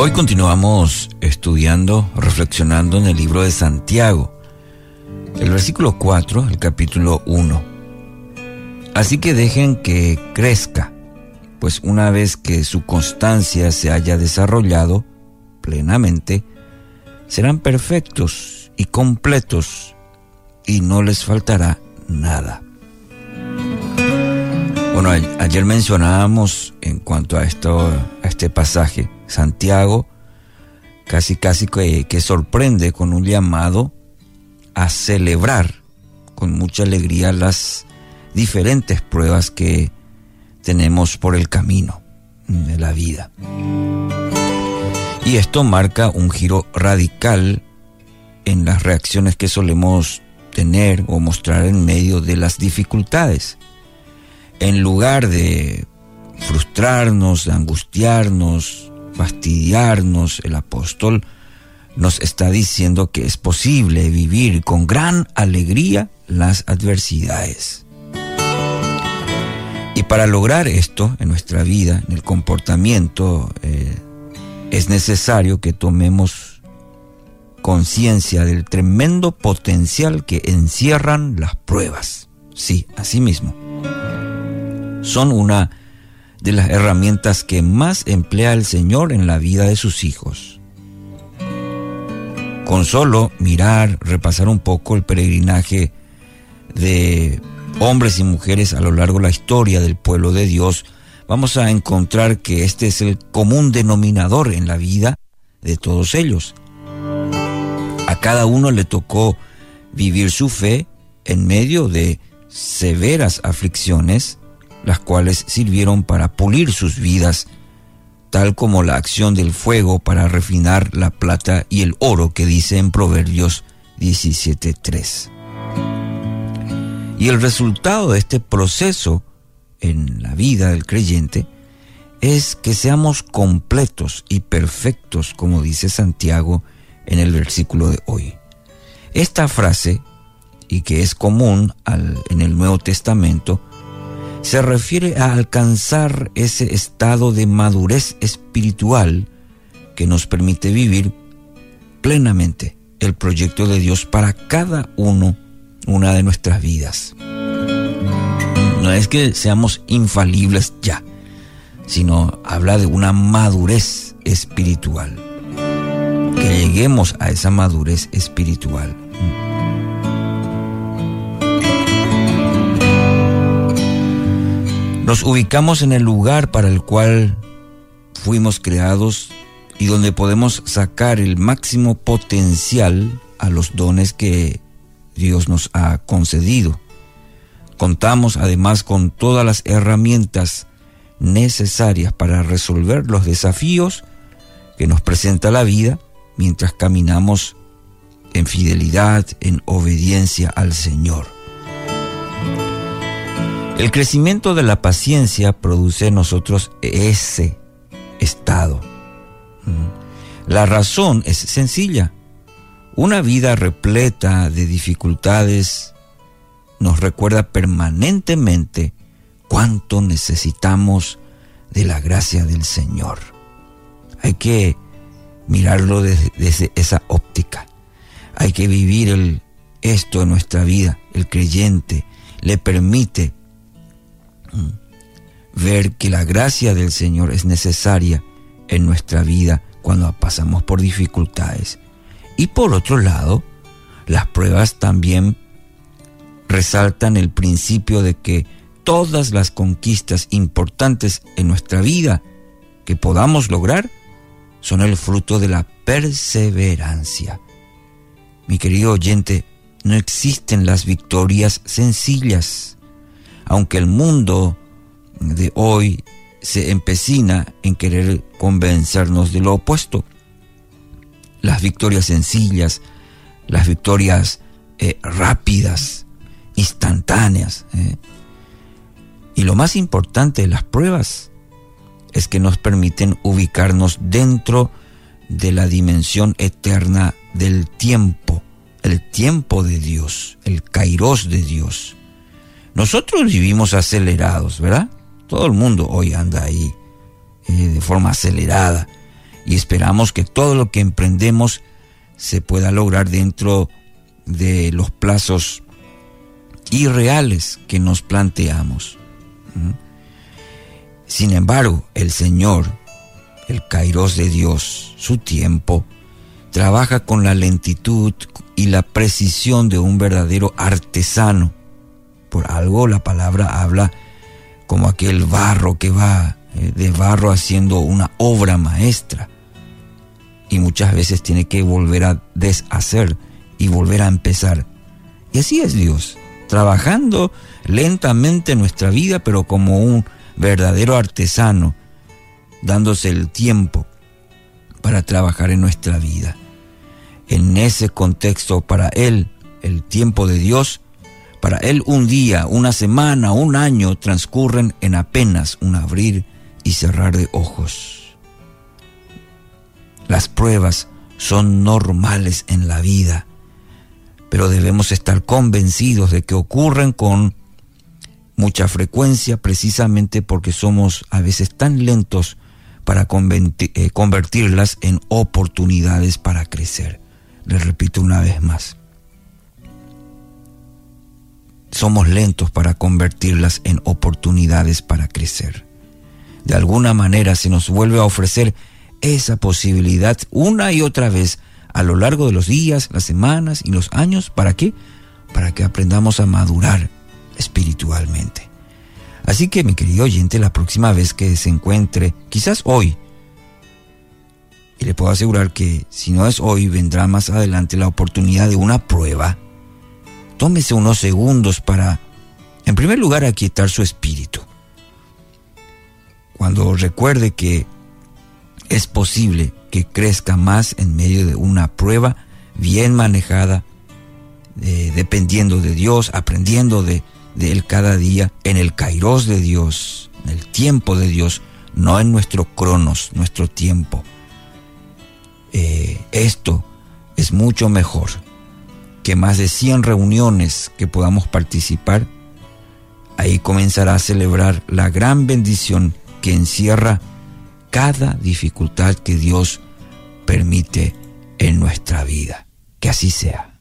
Hoy continuamos estudiando, reflexionando en el libro de Santiago, el versículo 4, el capítulo 1. Así que dejen que crezca, pues una vez que su constancia se haya desarrollado plenamente, serán perfectos y completos y no les faltará nada. Bueno, ayer mencionábamos en cuanto a esto, a este pasaje, Santiago casi casi que, que sorprende con un llamado a celebrar con mucha alegría las diferentes pruebas que tenemos por el camino de la vida. Y esto marca un giro radical en las reacciones que solemos tener o mostrar en medio de las dificultades en lugar de frustrarnos, de angustiarnos, fastidiarnos, el apóstol nos está diciendo que es posible vivir con gran alegría las adversidades. Y para lograr esto en nuestra vida, en el comportamiento, eh, es necesario que tomemos conciencia del tremendo potencial que encierran las pruebas. Sí, así mismo son una de las herramientas que más emplea el Señor en la vida de sus hijos. Con solo mirar, repasar un poco el peregrinaje de hombres y mujeres a lo largo de la historia del pueblo de Dios, vamos a encontrar que este es el común denominador en la vida de todos ellos. A cada uno le tocó vivir su fe en medio de severas aflicciones, las cuales sirvieron para pulir sus vidas, tal como la acción del fuego para refinar la plata y el oro que dice en Proverbios 17.3. Y el resultado de este proceso en la vida del creyente es que seamos completos y perfectos, como dice Santiago en el versículo de hoy. Esta frase, y que es común en el Nuevo Testamento, se refiere a alcanzar ese estado de madurez espiritual que nos permite vivir plenamente el proyecto de Dios para cada uno, una de nuestras vidas. No es que seamos infalibles ya, sino habla de una madurez espiritual. Que lleguemos a esa madurez espiritual. Nos ubicamos en el lugar para el cual fuimos creados y donde podemos sacar el máximo potencial a los dones que Dios nos ha concedido. Contamos además con todas las herramientas necesarias para resolver los desafíos que nos presenta la vida mientras caminamos en fidelidad, en obediencia al Señor. El crecimiento de la paciencia produce en nosotros ese estado. La razón es sencilla. Una vida repleta de dificultades nos recuerda permanentemente cuánto necesitamos de la gracia del Señor. Hay que mirarlo desde, esa óptica. Hay que vivir esto en nuestra vida. El creyente le permite. Ver que la gracia del Señor es necesaria en nuestra vida cuando pasamos por dificultades. Y por otro lado, las pruebas también resaltan el principio de que todas las conquistas importantes en nuestra vida que podamos lograr son el fruto de la perseverancia. Mi querido oyente, no existen las victorias sencillas aunque el mundo de hoy se empecina en querer convencernos de lo opuesto. Las victorias sencillas, las victorias eh, rápidas, instantáneas. Eh. Y lo más importante de las pruebas es que nos permiten ubicarnos dentro de la dimensión eterna del tiempo, el tiempo de Dios, el kairos de Dios. Nosotros vivimos acelerados, ¿verdad? Todo el mundo hoy anda ahí eh, de forma acelerada. y esperamos que todo lo que emprendemos se pueda lograr dentro de los plazos irreales que nos planteamos. Sin embargo, el Señor, el Kairos de Dios, su tiempo, trabaja con la lentitud y la precisión de un verdadero artesano. Por algo la palabra habla como aquel barro que va eh, de barro haciendo una obra maestra y muchas veces tiene que volver a deshacer y volver a empezar. Y así es Dios, trabajando lentamente en nuestra vida, pero como un verdadero artesano, dándose el tiempo para trabajar en nuestra vida. En ese contexto, para Él, el tiempo de Dios, para Él un día, una semana, un año transcurren en apenas un abrir y cerrar de ojos. Las pruebas son normales en la vida, pero debemos estar convencidos de que ocurren con mucha frecuencia precisamente porque somos a veces tan lentos para eh, convertirlas en oportunidades para crecer. Les repito una vez más. Somos lentos para convertirlas en oportunidades para crecer. De alguna manera se nos vuelve a ofrecer esa posibilidad una y otra vez a lo largo de los días, las semanas y los años. ¿Para qué? Para que aprendamos a madurar espiritualmente. Así que mi querido oyente, la próxima vez que se encuentre, quizás hoy, y le puedo asegurar que si no es hoy, vendrá más adelante la oportunidad de una prueba, tómese unos segundos para, en primer lugar, aquietar su espíritu. Cuando recuerde que es posible que crezca más en medio de una prueba bien manejada, eh, dependiendo de Dios, aprendiendo de, Él cada día, en el kairos de Dios, en el tiempo de Dios, no en nuestro cronos, nuestro tiempo. Eh, esto es mucho mejor que más de 100 reuniones que podamos participar. Ahí comenzará a celebrar la gran bendición que encierra cada dificultad que Dios permite en nuestra vida. Que así sea.